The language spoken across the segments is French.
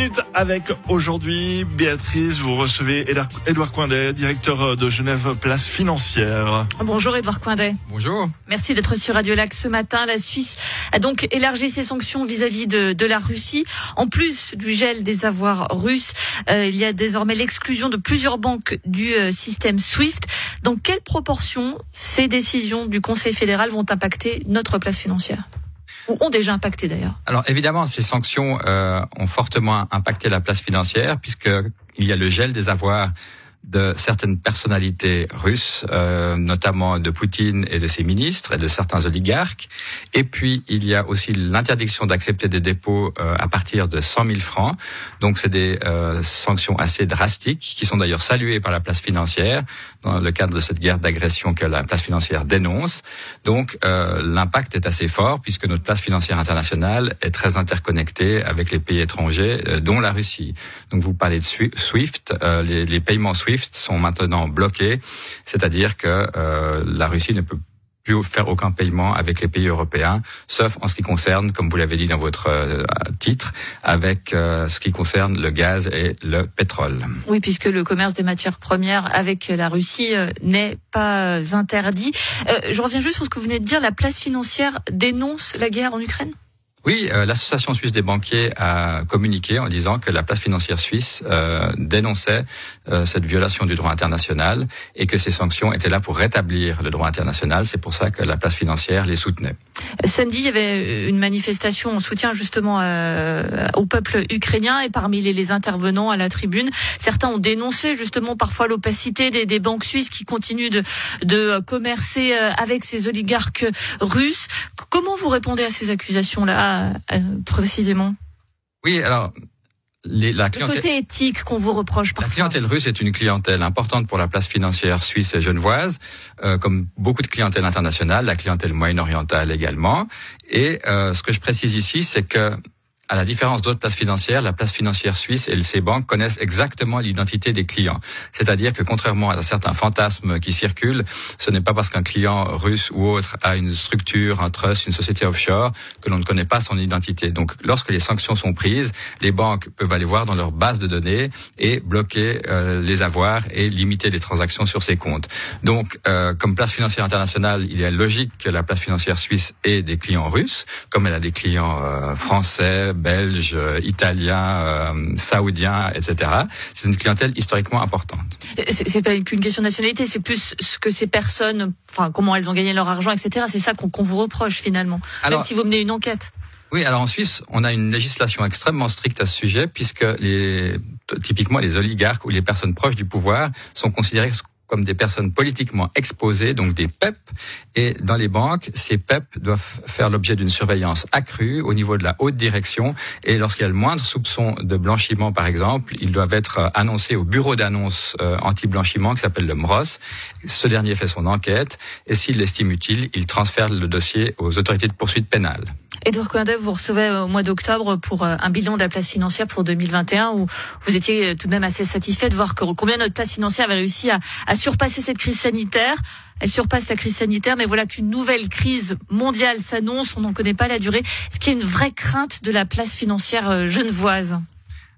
minutes avec aujourd'hui Béatrice. Vous recevez Édouard Coindet, directeur de Genève Place Financière. Bonjour Édouard Coindet. Bonjour. Merci d'être sur Radio Lac ce matin. La Suisse a donc élargi ses sanctions vis-à-vis de, de, la Russie. En plus du gel des avoirs russes, euh, il y a désormais l'exclusion de plusieurs banques du euh, système SWIFT. Dans quelle proportion ces décisions du Conseil fédéral vont impacter notre place financière? Ont déjà impacté d'ailleurs. Alors évidemment, ces sanctions euh, ont fortement impacté la place financière puisqu'il y a le gel des avoirs de certaines personnalités russes, euh, notamment de Poutine et de ses ministres et de certains oligarques. Et puis, il y a aussi l'interdiction d'accepter des dépôts euh, à partir de 100 000 francs. Donc, c'est des euh, sanctions assez drastiques qui sont d'ailleurs saluées par la place financière dans le cadre de cette guerre d'agression que la place financière dénonce. Donc, euh, l'impact est assez fort puisque notre place financière internationale est très interconnectée avec les pays étrangers, euh, dont la Russie. Donc, vous parlez de SWIFT, les, les paiements SWIFT sont maintenant bloqués, c'est-à-dire que euh, la Russie ne peut plus faire aucun paiement avec les pays européens, sauf en ce qui concerne, comme vous l'avez dit dans votre euh, titre, avec euh, ce qui concerne le gaz et le pétrole. Oui, puisque le commerce des matières premières avec la Russie n'est pas interdit. je reviens juste sur ce que vous venez de dire. La place financière dénonce la guerre en Ukraine? Oui, euh, l'association suisse des banquiers a communiqué en disant que la place financière suisse euh, dénonçait euh, cette violation du droit international et que ces sanctions étaient là pour rétablir le droit international. C'est pour ça que la place financière les soutenait. Samedi, il y avait une manifestation en soutien justement au peuple ukrainien et parmi les, intervenants à la tribune, certains ont dénoncé justement parfois l'opacité des, des, banques suisses qui continuent de, de commercer avec ces oligarques russes. Comment vous répondez à ces accusations-là euh, précisément Oui, alors les, la clientèle, le côté éthique qu'on vous reproche parfois. La clientèle russe est une clientèle importante pour la place financière suisse et genevoise, euh, comme beaucoup de clientèle internationale, la clientèle moyen-orientale également. Et euh, ce que je précise ici, c'est que à la différence d'autres places financières, la place financière suisse et ces banques connaissent exactement l'identité des clients. C'est-à-dire que contrairement à certains fantasmes qui circulent, ce n'est pas parce qu'un client russe ou autre a une structure, un trust, une société offshore que l'on ne connaît pas son identité. Donc lorsque les sanctions sont prises, les banques peuvent aller voir dans leur base de données et bloquer euh, les avoirs et limiter les transactions sur ces comptes. Donc euh, comme place financière internationale, il est logique que la place financière suisse ait des clients russes, comme elle a des clients euh, français, belges, euh, italiens, euh, saoudiens, etc. C'est une clientèle historiquement importante. C'est pas qu'une question de nationalité, c'est plus ce que ces personnes, enfin comment elles ont gagné leur argent, etc. C'est ça qu'on vous reproche finalement, même si vous menez une enquête. Oui, alors en Suisse, on a une législation extrêmement stricte à ce sujet, puisque les, typiquement les oligarques ou les personnes proches du pouvoir sont considérées comme des personnes politiquement exposées, donc des PEP. Et dans les banques, ces PEP doivent faire l'objet d'une surveillance accrue au niveau de la haute direction. Et lorsqu'il y a le moindre soupçon de blanchiment, par exemple, ils doivent être annoncés au bureau d'annonce euh, anti-blanchiment qui s'appelle le MROS. Ce dernier fait son enquête et s'il l'estime utile, il transfère le dossier aux autorités de poursuite pénale. Edouard Coindev, vous recevez au mois d'octobre pour euh, un bilan de la place financière pour 2021 où vous étiez euh, tout de même assez satisfait de voir combien notre place financière avait réussi à, surpasser cette crise sanitaire. Elle surpasse la crise sanitaire, mais voilà qu'une nouvelle crise mondiale s'annonce. On n'en connaît pas la durée. Ce qui est une vraie crainte de la place financière euh, genevoise?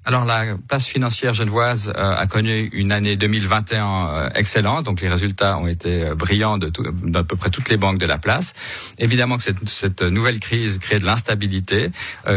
Alors la place financière genevoise euh, a connu une année 2021 euh, excellente, donc les résultats ont été euh, brillants de d'à peu près toutes les banques de la place. Évidemment que cette, cette nouvelle crise crée de l'instabilité,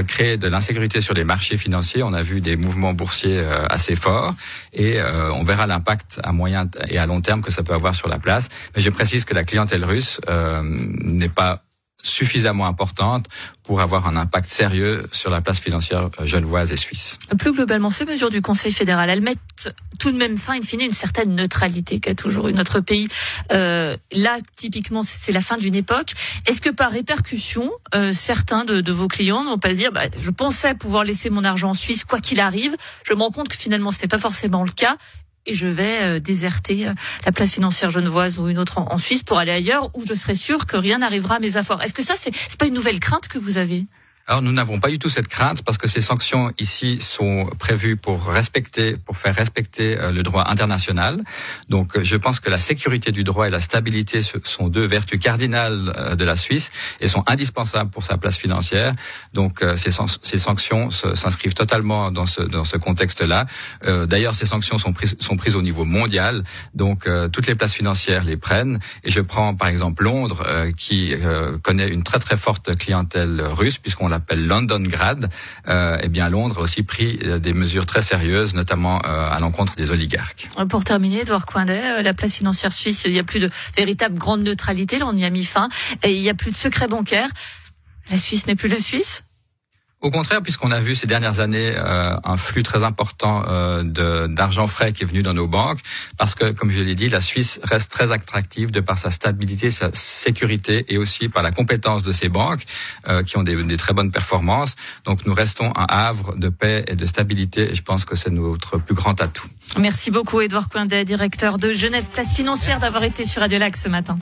crée de l'insécurité sur les marchés financiers. On a vu des mouvements boursiers assez forts et on verra l'impact à moyen et à long terme que ça peut avoir sur la place. Mais je précise que la clientèle russe n'est pas suffisamment importante pour avoir un impact sérieux sur la place financière genevoise et suisse. Plus globalement, ces mesures du Conseil fédéral, elles mettent tout de même fin, in fine, une certaine neutralité qu'a toujours eu notre pays. Euh, là, typiquement, c'est la fin d'une époque. Est-ce que par répercussion, euh, certains de, vos clients n'ont pas dire, bah, je pensais pouvoir laisser mon argent en Suisse quoi qu'il arrive, je me rends compte que finalement ce n'est pas forcément le cas, et je vais euh, déserter euh, la place financière genevoise ou une autre en, Suisse pour aller ailleurs où je serai sûr que rien n'arrivera à mes affaires. Est-ce que ça, c'est pas une nouvelle crainte que vous avez? Alors nous n'avons pas du tout cette crainte parce que ces sanctions ici sont prévues pour respecter, pour faire respecter euh, le droit international. Donc euh, je pense que la sécurité du droit et la stabilité sont deux vertus cardinales euh, de la Suisse et sont indispensables pour sa place financière. Donc ces, sanctions s'inscrivent totalement dans ce contexte-là. D'ailleurs ces sanctions sont prises au niveau mondial. Donc toutes les places financières les prennent. Et je prends par exemple Londres qui connaît une très très forte clientèle russe puisqu'on appelle London Grad, euh, eh bien Londres a aussi pris euh, des mesures très sérieuses, notamment euh, à l'encontre des oligarques. Pour terminer, Edouard Coindet, la place financière suisse, il n'y a plus de véritable grande neutralité, là on y a mis fin, et il n'y a plus de secret bancaire. La Suisse n'est plus la Suisse au contraire, puisqu'on a vu ces dernières années euh, un flux très important euh, d'argent frais qui est venu dans nos banques, parce que, comme je l'ai dit, la Suisse reste très attractive de par sa stabilité, sa sécurité et aussi par la compétence de ses banques euh, qui ont des, des, très bonnes performances. Donc nous restons un havre de paix et de stabilité et je pense que c'est notre plus grand atout. Merci beaucoup Edouard Coindet, directeur de Genève Place Financière, d'avoir été sur Radio ce matin.